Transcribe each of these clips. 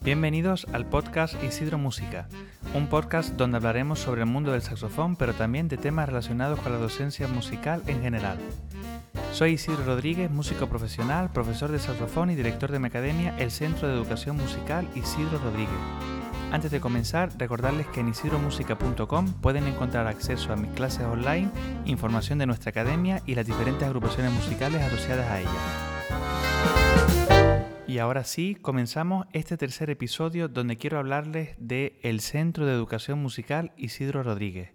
Bienvenidos al podcast Isidro Música, un podcast donde hablaremos sobre el mundo del saxofón, pero también de temas relacionados con la docencia musical en general. Soy Isidro Rodríguez, músico profesional, profesor de saxofón y director de mi academia, el Centro de Educación Musical Isidro Rodríguez. Antes de comenzar, recordarles que en isidromusica.com pueden encontrar acceso a mis clases online, información de nuestra academia y las diferentes agrupaciones musicales asociadas a ella. Y ahora sí, comenzamos este tercer episodio donde quiero hablarles de el Centro de Educación Musical Isidro Rodríguez.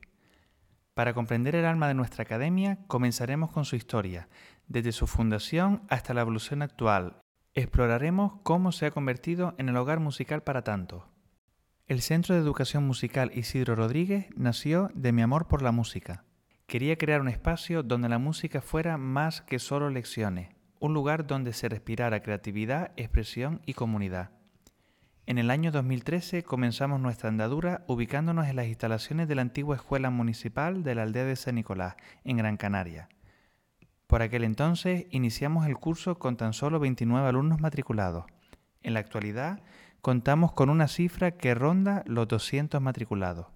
Para comprender el alma de nuestra academia, comenzaremos con su historia, desde su fundación hasta la evolución actual. Exploraremos cómo se ha convertido en el hogar musical para tantos. El Centro de Educación Musical Isidro Rodríguez nació de mi amor por la música. Quería crear un espacio donde la música fuera más que solo lecciones, un lugar donde se respirara creatividad, expresión y comunidad. En el año 2013 comenzamos nuestra andadura ubicándonos en las instalaciones de la antigua Escuela Municipal de la aldea de San Nicolás, en Gran Canaria. Por aquel entonces iniciamos el curso con tan solo 29 alumnos matriculados. En la actualidad contamos con una cifra que ronda los 200 matriculados.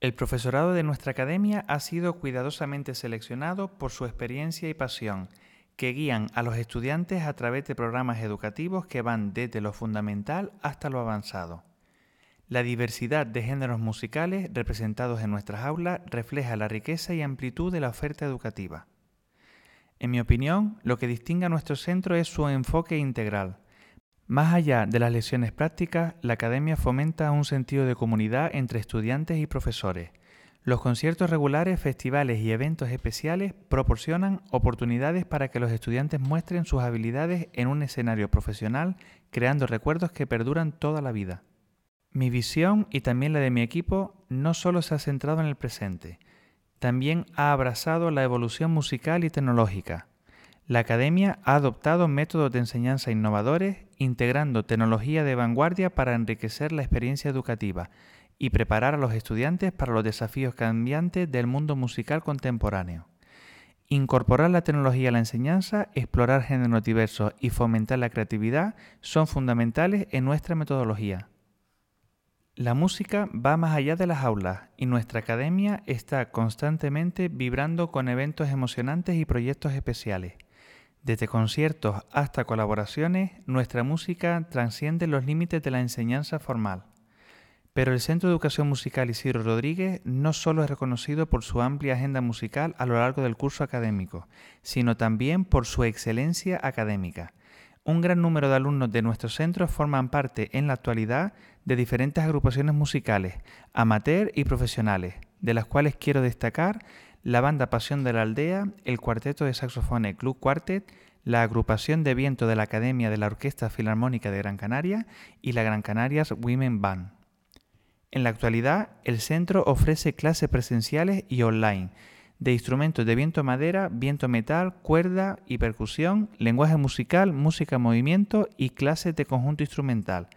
El profesorado de nuestra academia ha sido cuidadosamente seleccionado por su experiencia y pasión, que guían a los estudiantes a través de programas educativos que van desde lo fundamental hasta lo avanzado. La diversidad de géneros musicales representados en nuestras aulas refleja la riqueza y amplitud de la oferta educativa. En mi opinión, lo que distingue a nuestro centro es su enfoque integral, más allá de las lecciones prácticas, la academia fomenta un sentido de comunidad entre estudiantes y profesores. Los conciertos regulares, festivales y eventos especiales proporcionan oportunidades para que los estudiantes muestren sus habilidades en un escenario profesional, creando recuerdos que perduran toda la vida. Mi visión y también la de mi equipo no solo se ha centrado en el presente, también ha abrazado la evolución musical y tecnológica, la academia ha adoptado métodos de enseñanza innovadores, integrando tecnología de vanguardia para enriquecer la experiencia educativa y preparar a los estudiantes para los desafíos cambiantes del mundo musical contemporáneo. Incorporar la tecnología a la enseñanza, explorar géneros diversos y fomentar la creatividad son fundamentales en nuestra metodología. La música va más allá de las aulas y nuestra academia está constantemente vibrando con eventos emocionantes y proyectos especiales. Desde conciertos hasta colaboraciones, nuestra música trasciende los límites de la enseñanza formal. Pero el Centro de Educación Musical Isidro Rodríguez no solo es reconocido por su amplia agenda musical a lo largo del curso académico, sino también por su excelencia académica. Un gran número de alumnos de nuestro centro forman parte en la actualidad de diferentes agrupaciones musicales, amateur y profesionales, de las cuales quiero destacar la banda Pasión de la Aldea, el cuarteto de saxofones Club Quartet, la agrupación de viento de la Academia de la Orquesta Filarmónica de Gran Canaria y la Gran Canarias Women Band. En la actualidad, el centro ofrece clases presenciales y online de instrumentos de viento madera, viento metal, cuerda y percusión, lenguaje musical, música en movimiento y clases de conjunto instrumental,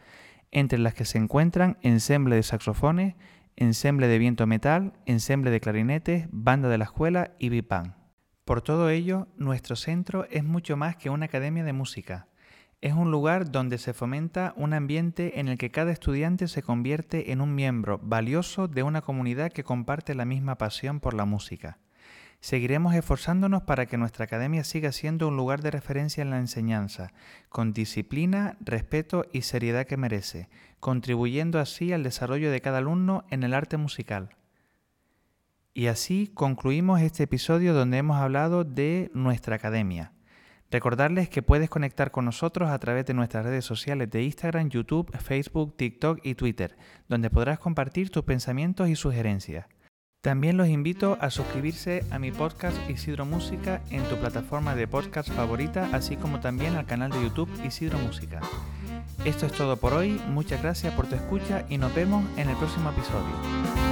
entre las que se encuentran ensemble de saxofones, ensemble de viento metal, ensemble de clarinetes, banda de la escuela y bipan. Por todo ello, nuestro centro es mucho más que una academia de música. Es un lugar donde se fomenta un ambiente en el que cada estudiante se convierte en un miembro valioso de una comunidad que comparte la misma pasión por la música. Seguiremos esforzándonos para que nuestra academia siga siendo un lugar de referencia en la enseñanza, con disciplina, respeto y seriedad que merece, contribuyendo así al desarrollo de cada alumno en el arte musical. Y así concluimos este episodio donde hemos hablado de nuestra academia. Recordarles que puedes conectar con nosotros a través de nuestras redes sociales de Instagram, YouTube, Facebook, TikTok y Twitter, donde podrás compartir tus pensamientos y sugerencias. También los invito a suscribirse a mi podcast Isidro Música en tu plataforma de podcast favorita, así como también al canal de YouTube Isidro Música. Esto es todo por hoy, muchas gracias por tu escucha y nos vemos en el próximo episodio.